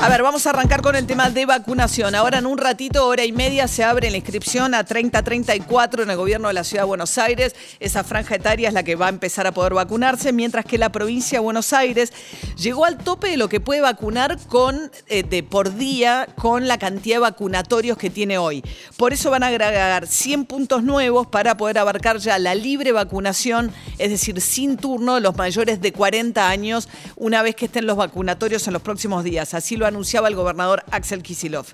A ver, vamos a arrancar con el tema de vacunación. Ahora en un ratito, hora y media, se abre la inscripción a 30-34 en el gobierno de la Ciudad de Buenos Aires. Esa franja etaria es la que va a empezar a poder vacunarse, mientras que la provincia de Buenos Aires llegó al tope de lo que puede vacunar con, eh, de por día con la cantidad de vacunatorios que tiene hoy. Por eso van a agregar 100 puntos nuevos para poder abarcar ya la libre vacunación, es decir, sin turno los mayores de 40 años, una vez que estén los vacunatorios en los próximos días. Así lo anunciaba el gobernador Axel Kisilov.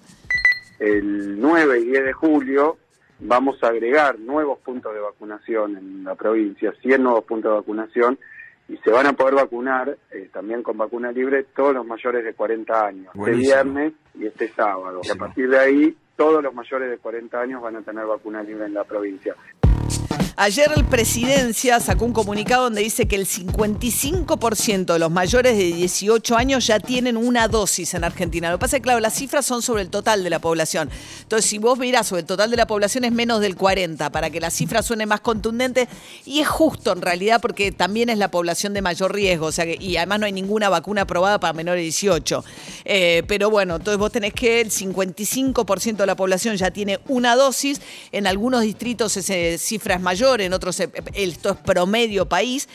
El 9 y 10 de julio vamos a agregar nuevos puntos de vacunación en la provincia, 100 nuevos puntos de vacunación, y se van a poder vacunar eh, también con vacuna libre todos los mayores de 40 años, este viernes y este sábado. Y a partir de ahí, todos los mayores de 40 años van a tener vacuna libre en la provincia. Ayer el presidencia sacó un comunicado donde dice que el 55% de los mayores de 18 años ya tienen una dosis en Argentina. Lo que pasa es que, claro, las cifras son sobre el total de la población. Entonces, si vos mirás sobre el total de la población es menos del 40, para que la cifra suene más contundente. Y es justo en realidad porque también es la población de mayor riesgo. O sea que, y además no hay ninguna vacuna aprobada para menores de 18. Eh, pero bueno, entonces vos tenés que el 55% de la población ya tiene una dosis. En algunos distritos esa cifra es en otros eh, esto es promedio país.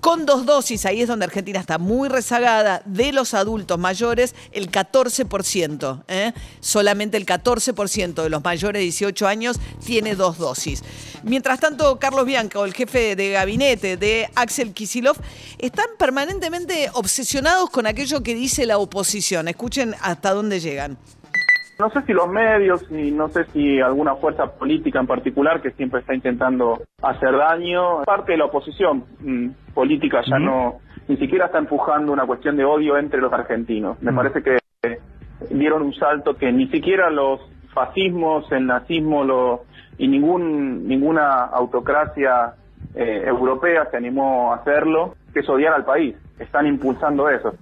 Con dos dosis, ahí es donde Argentina está muy rezagada, de los adultos mayores, el 14%. ¿eh? Solamente el 14% de los mayores de 18 años tiene dos dosis. Mientras tanto, Carlos Bianco, el jefe de gabinete de Axel Kisilov, están permanentemente obsesionados con aquello que dice la oposición. Escuchen hasta dónde llegan. No sé si los medios y no sé si alguna fuerza política en particular que siempre está intentando hacer daño. Parte de la oposición mm, política ya no, ni siquiera está empujando una cuestión de odio entre los argentinos. Me parece que dieron un salto que ni siquiera los fascismos, el nazismo lo, y ningún, ninguna autocracia eh, europea se animó a hacerlo, que es odiar al país. Están impulsando eso.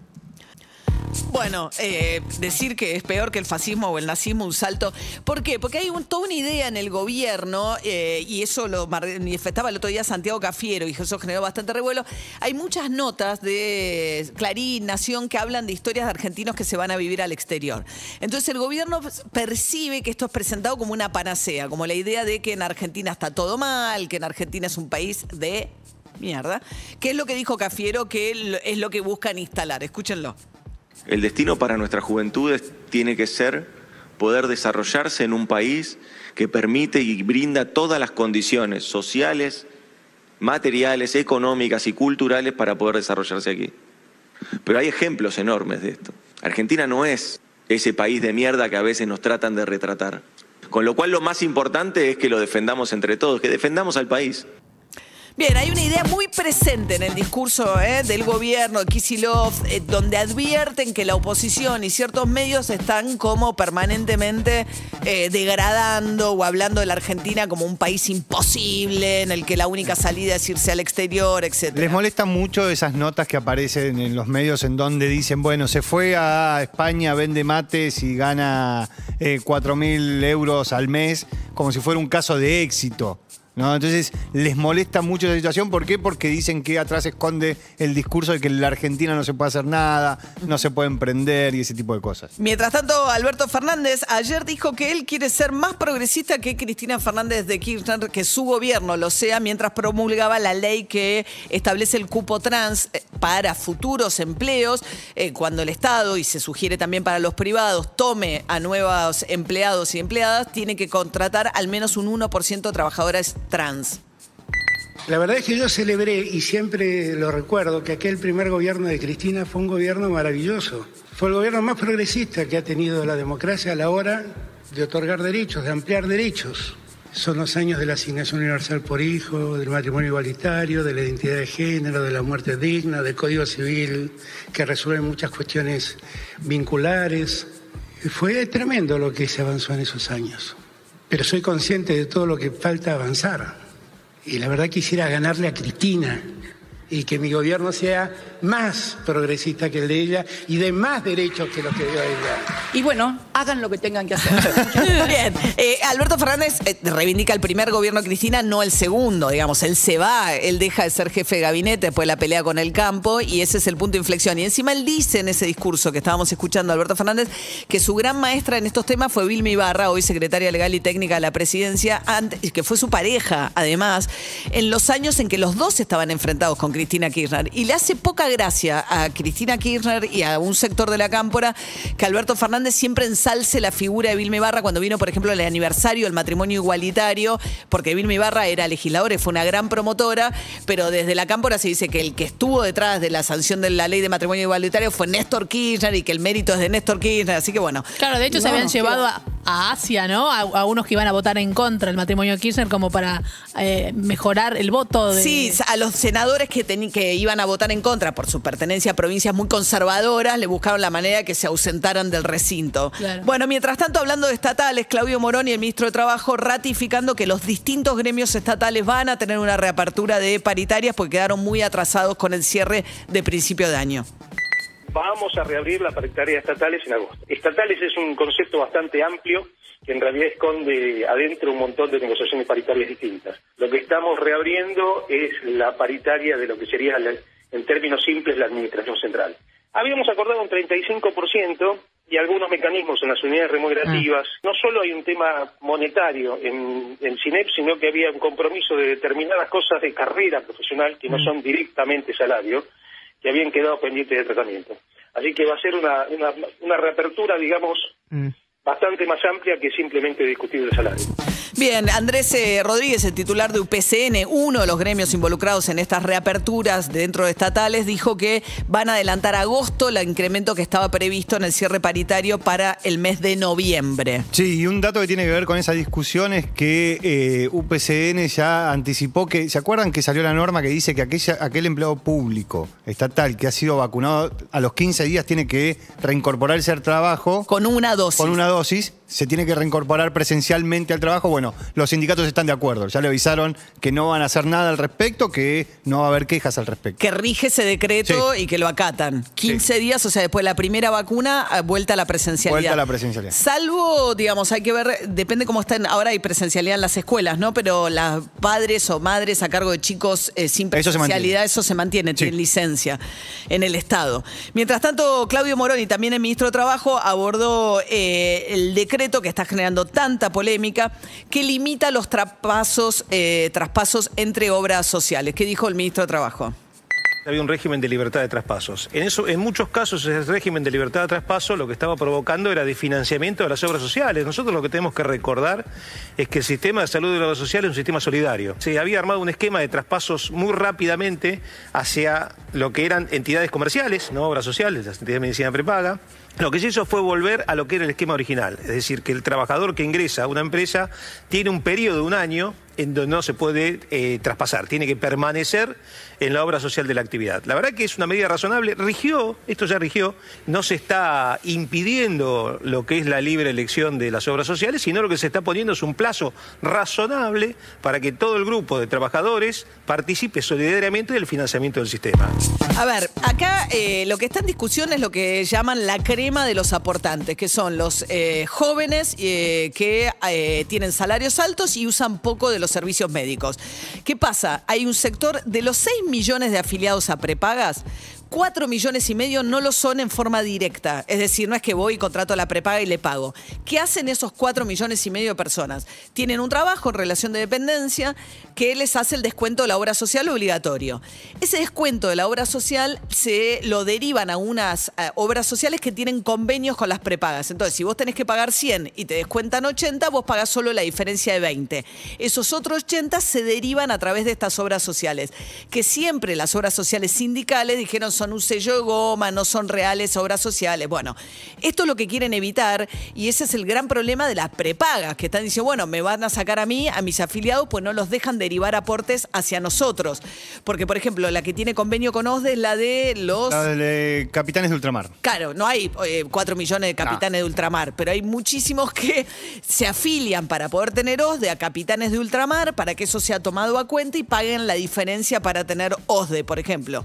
Bueno, eh, decir que es peor que el fascismo o el nazismo, un salto. ¿Por qué? Porque hay toda una idea en el gobierno, eh, y eso lo manifestaba el otro día Santiago Cafiero, y eso generó bastante revuelo. Hay muchas notas de Clarín, Nación, que hablan de historias de argentinos que se van a vivir al exterior. Entonces el gobierno percibe que esto es presentado como una panacea, como la idea de que en Argentina está todo mal, que en Argentina es un país de mierda. ¿Qué es lo que dijo Cafiero? Que es lo que buscan instalar. Escúchenlo. El destino para nuestras juventudes tiene que ser poder desarrollarse en un país que permite y brinda todas las condiciones sociales, materiales, económicas y culturales para poder desarrollarse aquí. Pero hay ejemplos enormes de esto. Argentina no es ese país de mierda que a veces nos tratan de retratar. Con lo cual lo más importante es que lo defendamos entre todos, que defendamos al país. Bien, hay una idea muy presente en el discurso ¿eh? del gobierno de Kisilov, eh, donde advierten que la oposición y ciertos medios están como permanentemente eh, degradando o hablando de la Argentina como un país imposible, en el que la única salida es irse al exterior, etc. Les molestan mucho esas notas que aparecen en los medios en donde dicen, bueno, se fue a España, vende mates y gana 4 mil euros al mes, como si fuera un caso de éxito. ¿No? Entonces les molesta mucho la situación. ¿Por qué? Porque dicen que atrás esconde el discurso de que en la Argentina no se puede hacer nada, no se puede emprender y ese tipo de cosas. Mientras tanto, Alberto Fernández ayer dijo que él quiere ser más progresista que Cristina Fernández de Kirchner, que su gobierno lo sea, mientras promulgaba la ley que establece el cupo trans eh, para futuros empleos, eh, cuando el Estado, y se sugiere también para los privados, tome a nuevos empleados y empleadas, tiene que contratar al menos un 1% de trabajadoras trans. La verdad es que yo celebré y siempre lo recuerdo que aquel primer gobierno de Cristina fue un gobierno maravilloso. Fue el gobierno más progresista que ha tenido la democracia a la hora de otorgar derechos, de ampliar derechos. Son los años de la asignación universal por hijo, del matrimonio igualitario, de la identidad de género, de la muerte digna, del Código Civil, que resuelve muchas cuestiones vinculares. Fue tremendo lo que se avanzó en esos años. Pero soy consciente de todo lo que falta avanzar. Y la verdad quisiera ganarle a Cristina y que mi gobierno sea más progresista que el de ella y de más derechos que los que dio ella. Y bueno, hagan lo que tengan que hacer. Bien, eh, Alberto Fernández eh, reivindica el primer gobierno de Cristina, no el segundo, digamos, él se va, él deja de ser jefe de gabinete después de la pelea con el campo y ese es el punto de inflexión. Y encima él dice en ese discurso que estábamos escuchando Alberto Fernández que su gran maestra en estos temas fue Vilma Ibarra, hoy secretaria legal y técnica de la presidencia, antes, que fue su pareja, además, en los años en que los dos estaban enfrentados con Cristina Kirchner. Y le hace poca gracia a Cristina Kirchner y a un sector de la cámpora que Alberto Fernández siempre ensalce la figura de Vilma Ibarra cuando vino, por ejemplo, el aniversario del matrimonio igualitario, porque Vilma Ibarra era legisladora y fue una gran promotora, pero desde la cámpora se dice que el que estuvo detrás de la sanción de la ley de matrimonio igualitario fue Néstor Kirchner y que el mérito es de Néstor Kirchner, así que bueno. Claro, de hecho se habían llevado a, a Asia, ¿no? A, a unos que iban a votar en contra del matrimonio Kirchner como para eh, mejorar el voto de... Sí, a los senadores que, que iban a votar en contra por su pertenencia a provincias muy conservadoras, le buscaron la manera de que se ausentaran del recinto. Claro. Bueno, mientras tanto, hablando de estatales, Claudio Morón y el ministro de Trabajo ratificando que los distintos gremios estatales van a tener una reapertura de paritarias porque quedaron muy atrasados con el cierre de principio de año. Vamos a reabrir la paritaria estatales en agosto. Estatales es un concepto bastante amplio que en realidad esconde adentro un montón de negociaciones paritarias distintas. Lo que estamos reabriendo es la paritaria de lo que sería, la- en términos simples, la administración central. Habíamos acordado un 35% y algunos mecanismos en las unidades remunerativas. No solo hay un tema monetario en, en CINEP, sino que había un compromiso de determinadas cosas de carrera profesional que no son directamente salario, que habían quedado pendientes de tratamiento. Así que va a ser una, una, una reapertura, digamos, bastante más amplia que simplemente discutir el salario. Bien, Andrés eh, Rodríguez, el titular de UPCN, uno de los gremios involucrados en estas reaperturas dentro de estatales, dijo que van a adelantar a agosto el incremento que estaba previsto en el cierre paritario para el mes de noviembre. Sí, y un dato que tiene que ver con esa discusión es que eh, UPCN ya anticipó que, ¿se acuerdan que salió la norma que dice que aquella, aquel empleado público estatal que ha sido vacunado a los 15 días tiene que reincorporarse al trabajo? Con una dosis. Con una dosis, dosis se tiene que reincorporar presencialmente al trabajo. Bueno, los sindicatos están de acuerdo, ya le avisaron que no van a hacer nada al respecto, que no va a haber quejas al respecto. Que rige ese decreto y que lo acatan. 15 días, o sea, después de la primera vacuna, eh, vuelta a la presencialidad. Vuelta a la presencialidad. Salvo, digamos, hay que ver, depende cómo están. Ahora hay presencialidad en las escuelas, ¿no? Pero las padres o madres a cargo de chicos eh, sin Eso se presencialidad, mantiene. eso se mantiene, tienen licencia en el Estado. Mientras tanto, Claudio Moroni, también el ministro de Trabajo, abordó eh, el decreto que está generando tanta polémica que limita los traspasos, eh, traspasos entre obras sociales. ¿Qué dijo el ministro de Trabajo? Había un régimen de libertad de traspasos. En, eso, en muchos casos ese régimen de libertad de traspaso lo que estaba provocando era de financiamiento de las obras sociales. Nosotros lo que tenemos que recordar es que el sistema de salud de la obra social es un sistema solidario. Se había armado un esquema de traspasos muy rápidamente hacia lo que eran entidades comerciales, no obras sociales, las entidades de medicina prepaga. Lo que se hizo fue volver a lo que era el esquema original, es decir, que el trabajador que ingresa a una empresa tiene un periodo de un año en donde no se puede eh, traspasar, tiene que permanecer en la obra social de la actividad. La verdad que es una medida razonable, rigió, esto ya rigió, no se está impidiendo lo que es la libre elección de las obras sociales, sino lo que se está poniendo es un plazo razonable para que todo el grupo de trabajadores participe solidariamente del financiamiento del sistema. A ver, acá eh, lo que está en discusión es lo que llaman la crema de los aportantes, que son los eh, jóvenes eh, que eh, tienen salarios altos y usan poco de los servicios médicos. ¿Qué pasa? Hay un sector de los 6 millones de afiliados a prepagas. 4 millones y medio no lo son en forma directa. Es decir, no es que voy y contrato la prepaga y le pago. ¿Qué hacen esos 4 millones y medio de personas? Tienen un trabajo en relación de dependencia que les hace el descuento de la obra social obligatorio. Ese descuento de la obra social se lo derivan a unas obras sociales que tienen convenios con las prepagas. Entonces, si vos tenés que pagar 100 y te descuentan 80, vos pagás solo la diferencia de 20. Esos otros 80 se derivan a través de estas obras sociales, que siempre las obras sociales sindicales dijeron son son un sello de goma, no son reales obras sociales. Bueno, esto es lo que quieren evitar y ese es el gran problema de las prepagas, que están diciendo, bueno, me van a sacar a mí, a mis afiliados, pues no los dejan derivar aportes hacia nosotros. Porque, por ejemplo, la que tiene convenio con OSDE es la de los... La de Capitanes de Ultramar. Claro, no hay eh, 4 millones de capitanes de ultramar, pero hay muchísimos que se afilian para poder tener OSDE a capitanes de ultramar, para que eso sea tomado a cuenta y paguen la diferencia para tener OSDE, por ejemplo.